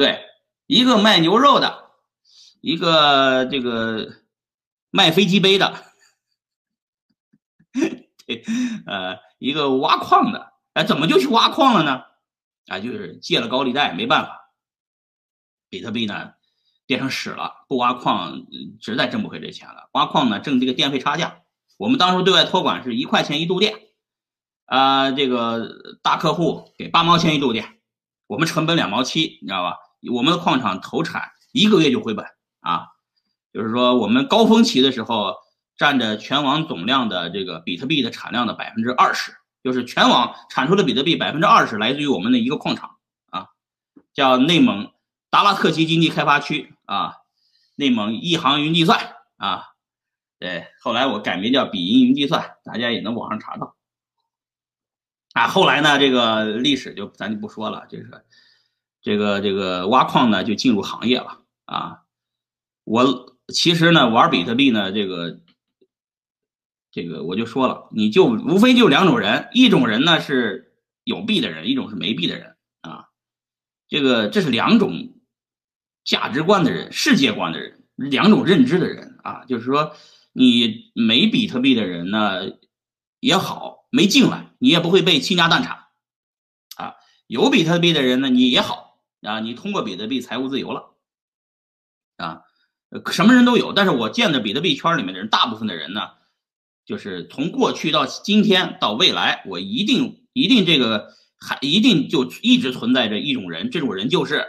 对，一个卖牛肉的，一个这个卖飞机杯的，对，呃，一个挖矿的，哎，怎么就去挖矿了呢？啊，就是借了高利贷，没办法，比特币呢变成屎了，不挖矿实在挣不回这钱了。挖矿呢挣这个电费差价，我们当时对外托管是一块钱一度电，啊，这个大客户给八毛钱一度电，我们成本两毛七，你知道吧？我们的矿场投产一个月就回本啊，就是说我们高峰期的时候占着全网总量的这个比特币的产量的百分之二十。就是全网产出的比特币百分之二十来自于我们的一个矿场啊，叫内蒙达拉特旗经济开发区啊，内蒙一航云计算啊，对，后来我改名叫比银云计算，大家也能网上查到。啊，后来呢，这个历史就咱就不说了，就是这个这个挖矿呢就进入行业了啊。我其实呢玩比特币呢这个。这个我就说了，你就无非就两种人，一种人呢是有币的人，一种是没币的人啊。这个这是两种价值观的人、世界观的人，两种认知的人啊。就是说，你没比特币的人呢也好，没进来，你也不会被倾家荡产啊。有比特币的人呢，你也好啊，你通过比特币财务自由了啊。什么人都有，但是我见的比特币圈里面的人，大部分的人呢。就是从过去到今天到未来，我一定一定这个还一定就一直存在着一种人，这种人就是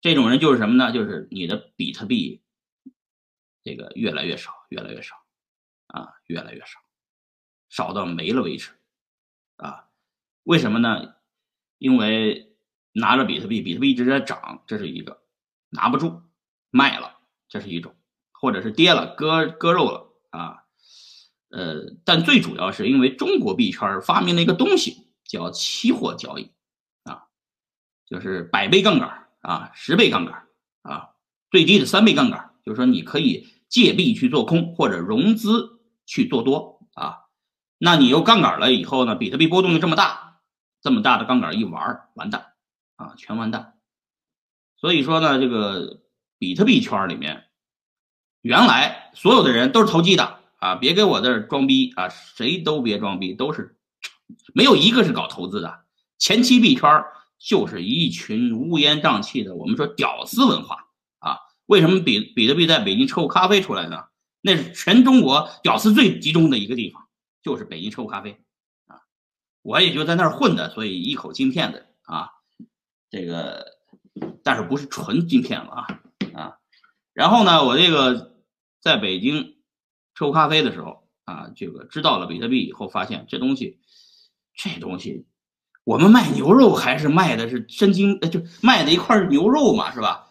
这种人就是什么呢？就是你的比特币这个越来越少，越来越少啊，越来越少，少到没了为止啊？为什么呢？因为拿着比特币，比特币一直在涨，这是一个拿不住卖了，这是一种，或者是跌了割割肉了啊。呃，但最主要是因为中国币圈发明了一个东西，叫期货交易，啊，就是百倍杠杆啊，十倍杠杆啊，最低的三倍杠杆，就是说你可以借币去做空或者融资去做多啊。那你又杠杆了以后呢，比特币波动的这么大，这么大的杠杆一玩完蛋啊，全完蛋。所以说呢，这个比特币圈里面，原来所有的人都是投机的。啊，别给我这装逼啊！谁都别装逼，都是没有一个是搞投资的。前期币圈就是一群乌烟瘴气的，我们说屌丝文化啊。为什么比比特币在北京抽咖啡出来呢？那是全中国屌丝最集中的一个地方，就是北京抽咖啡啊。我也就在那儿混的，所以一口金片子啊。这个，但是不是纯金片子啊啊。然后呢，我这个在北京。抽咖啡的时候啊，这个知道了比特币以后，发现这东西，这东西，我们卖牛肉还是卖的是真金，就卖的一块牛肉嘛，是吧？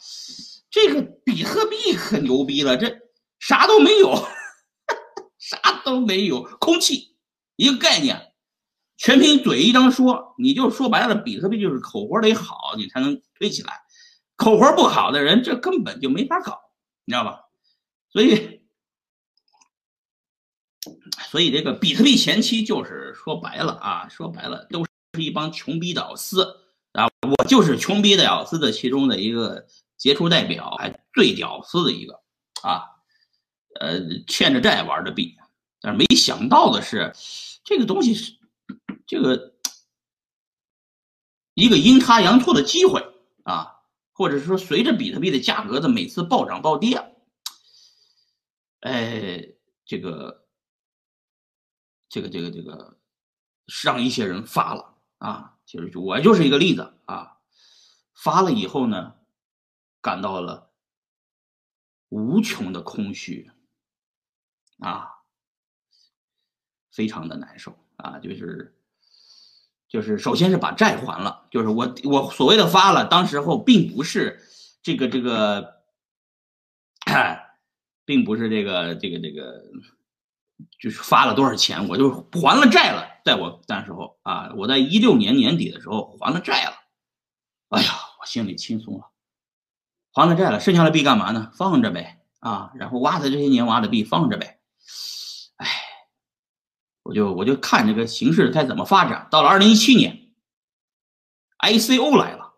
这个比特币可牛逼了，这啥都没有，啥都没有，空气一个概念，全凭嘴一张说，你就说白了，比特币就是口活得好，你才能推起来，口活不好的人，这根本就没法搞，你知道吧？所以。所以这个比特币前期就是说白了啊，说白了都是一帮穷逼屌丝啊，我就是穷逼屌丝的其中的一个杰出代表，还最屌丝的一个啊，呃，欠着债玩的币，但是没想到的是，这个东西是这个一个阴差阳错的机会啊，或者说随着比特币的价格的每次暴涨暴跌，哎，这个。这个这个这个，让一些人发了啊，就是我就是一个例子啊，发了以后呢，感到了无穷的空虚啊，非常的难受啊，就是就是首先是把债还了，就是我我所谓的发了，当时候并不是这个这个，并不是这个这个这个。就是发了多少钱，我就还了债了。在我那时候啊，我在一六年年底的时候还了债了。哎呀，我心里轻松了，还了债了，剩下的币干嘛呢？放着呗啊，然后挖的这些年挖的币放着呗。我就我就看这个形势该怎么发展。到了二零一七年，ICO 来了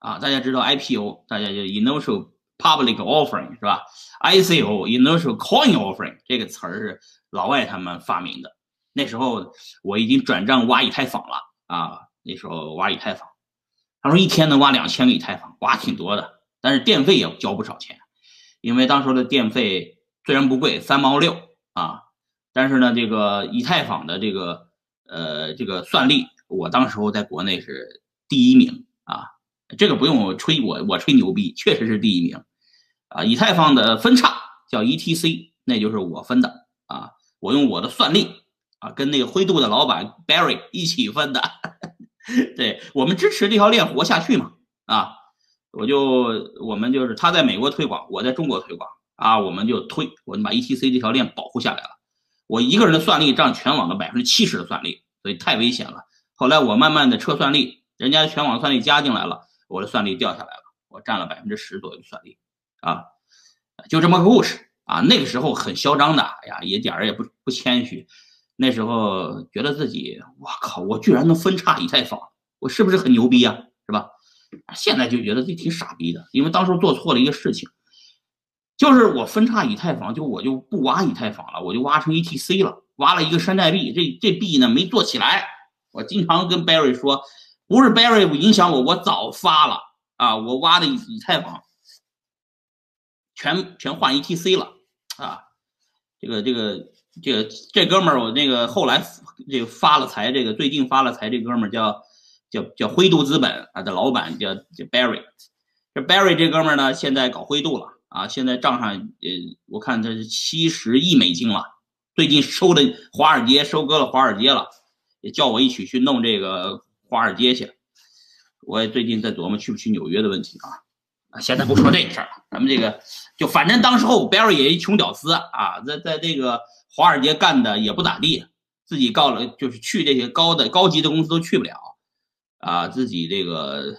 啊，大家知道 IPO，大家就 Initial Public Offering 是吧？ICO Initial Coin Offering 这个词儿是老外他们发明的。那时候我已经转账挖以太坊了啊，那时候挖以太坊，他说一天能挖两千个以太坊，挖挺多的，但是电费也交不少钱，因为当时的电费虽然不贵，三毛六啊，但是呢，这个以太坊的这个呃这个算力，我当时候在国内是第一名啊，这个不用我吹我我吹牛逼，确实是第一名啊，以太坊的分叉叫 ETC，那就是我分的啊，我用我的算力。啊，跟那个灰度的老板 Barry 一起分的，对我们支持这条链活下去嘛？啊，我就我们就是他在美国推广，我在中国推广啊，我们就推，我们把 ETC 这条链保护下来了。我一个人的算力占全网的百分之七十的算力，所以太危险了。后来我慢慢的撤算力，人家全网算力加进来了，我的算力掉下来了，我占了百分之十左右的算力啊，就这么个故事啊。那个时候很嚣张的，哎呀，一点儿也不不谦虚。那时候觉得自己，我靠，我居然能分叉以太坊，我是不是很牛逼啊？是吧？现在就觉得自己挺傻逼的，因为当时做错了一个事情，就是我分叉以太坊，就我就不挖以太坊了，我就挖成 ETC 了，挖了一个山寨币，这这币呢没做起来。我经常跟 Barry 说，不是 Barry 影响我，我早发了啊，我挖的以以太坊全全换 ETC 了啊，这个这个。这个这哥们儿，我那个后来这个发了财，这个最近发了财，这哥们儿叫叫叫灰度资本啊的老板叫叫 Barry，这 Barry 这哥们儿呢，现在搞灰度了啊，现在账上呃，我看他是七十亿美金了，最近收的华尔街收割了华尔街了，也叫我一起去弄这个华尔街去，我也最近在琢磨去不去纽约的问题啊。啊，现在不说这个事儿了，咱们这个就反正当时候 Barry 也一穷屌丝啊，在在这个华尔街干的也不咋地，自己告了就是去这些高的高级的公司都去不了，啊，自己这个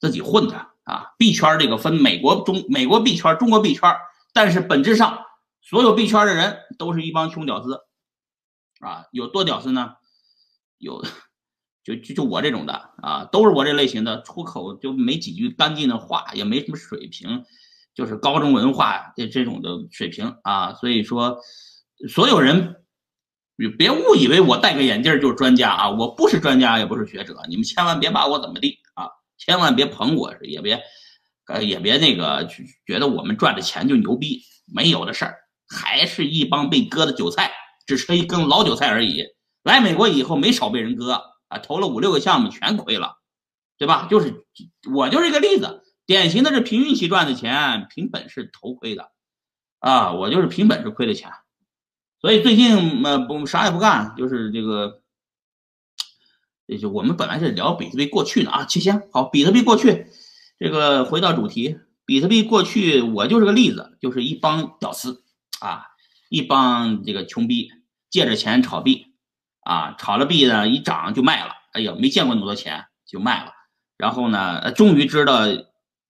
自己混着啊，币圈这个分美国中美国币圈、中国币圈，但是本质上所有币圈的人都是一帮穷屌丝，啊，有多屌丝呢？有。就就就我这种的啊，都是我这类型的，出口就没几句干净的话，也没什么水平，就是高中文化这这种的水平啊。所以说，所有人别误以为我戴个眼镜就是专家啊，我不是专家，也不是学者，你们千万别把我怎么地，千万别捧我，也别呃也别那个觉得我们赚的钱就牛逼，没有的事儿，还是一帮被割的韭菜，只是一根老韭菜而已。来美国以后没少被人割。啊，投了五六个项目全亏了，对吧？就是我就是一个例子，典型的是凭运气赚的钱，凭本事投亏的，啊，我就是凭本事亏的钱。所以最近呃不啥也不干，就是这个，也就我们本来是聊比特币过去呢啊，七千好，比特币过去，这个回到主题，比特币过去我就是个例子，就是一帮屌丝啊，一帮这个穷逼借着钱炒币。啊，炒了币呢，一涨就卖了。哎呀，没见过那么多钱就卖了。然后呢，终于知道，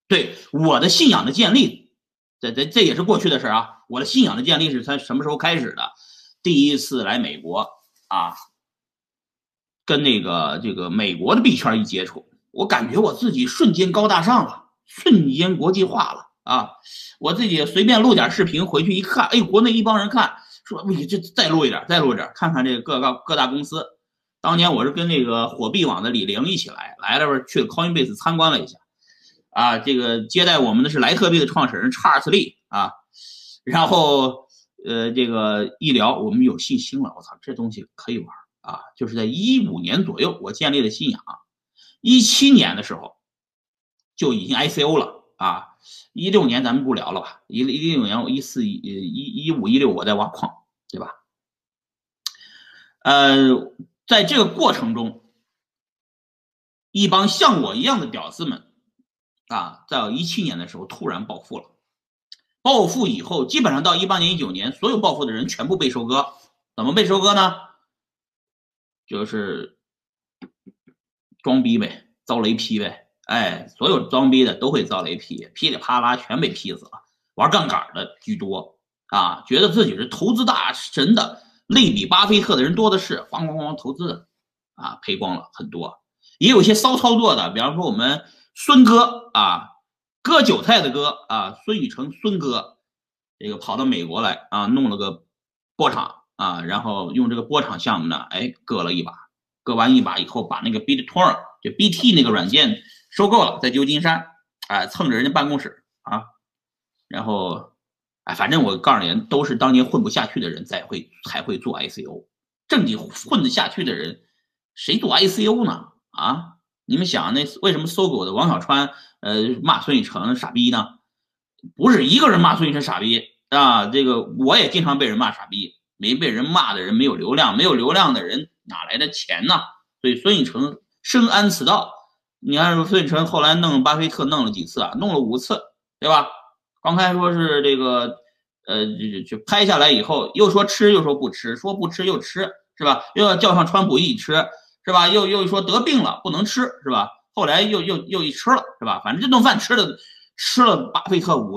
对我的信仰的建立，这这这也是过去的事啊。我的信仰的建立是他什么时候开始的？第一次来美国啊，跟那个这个美国的币圈一接触，我感觉我自己瞬间高大上了，瞬间国际化了啊！我自己随便录点视频回去一看，哎，国内一帮人看。说不行，这再录一点，再录一点，看看这个各个各大公司。当年我是跟那个火币网的李玲一起来，来了边去 Coinbase 参观了一下，啊，这个接待我们的是莱特币的创始人查尔斯利啊。然后呃，这个一聊，我们有信心了。我操，这东西可以玩啊！就是在一五年左右，我建立了信仰。一七年的时候就已经 ICO 了啊。一六年咱们不聊了吧？一一六年我一四一一一五一六我在挖矿，对吧？呃，在这个过程中，一帮像我一样的屌丝们啊，在一七年的时候突然暴富了。暴富以后，基本上到一八年一九年，所有暴富的人全部被收割。怎么被收割呢？就是装逼呗，遭雷劈呗。哎，所有装逼的都会遭雷劈，噼里啪啦全被劈死了。玩杠杆的居多啊，觉得自己是投资大神的，类比巴菲特的人多的是，咣咣咣投资的啊，赔光了很多。也有些骚操作的，比方说我们孙哥啊，割韭菜的哥啊，孙宇成孙哥，这个跑到美国来啊，弄了个波场啊，然后用这个波场项目呢，哎，割了一把，割完一把以后，把那个 BitTorrent 就 BT 那个软件收购了，在旧金山，哎，蹭着人家办公室啊，然后，哎，反正我告诉你，都是当年混不下去的人才会才会做 ICO，正经混得下去的人，谁做 ICO 呢？啊？你们想那为什么搜狗的王小川呃骂孙宇成傻逼呢？不是一个人骂孙宇成傻逼啊，这个我也经常被人骂傻逼，没被人骂的人没有流量，没有流量的人哪来的钱呢？所以孙宇成深谙此道。你看孙宇成后来弄巴菲特弄了几次啊？弄了五次，对吧？刚开始说是这个呃就就拍下来以后，又说吃又说不吃，说不吃又吃，是吧？又要叫上川普一起吃。是吧？又又说得病了不能吃，是吧？后来又又又一吃了，是吧？反正这顿饭吃的吃了巴菲特五。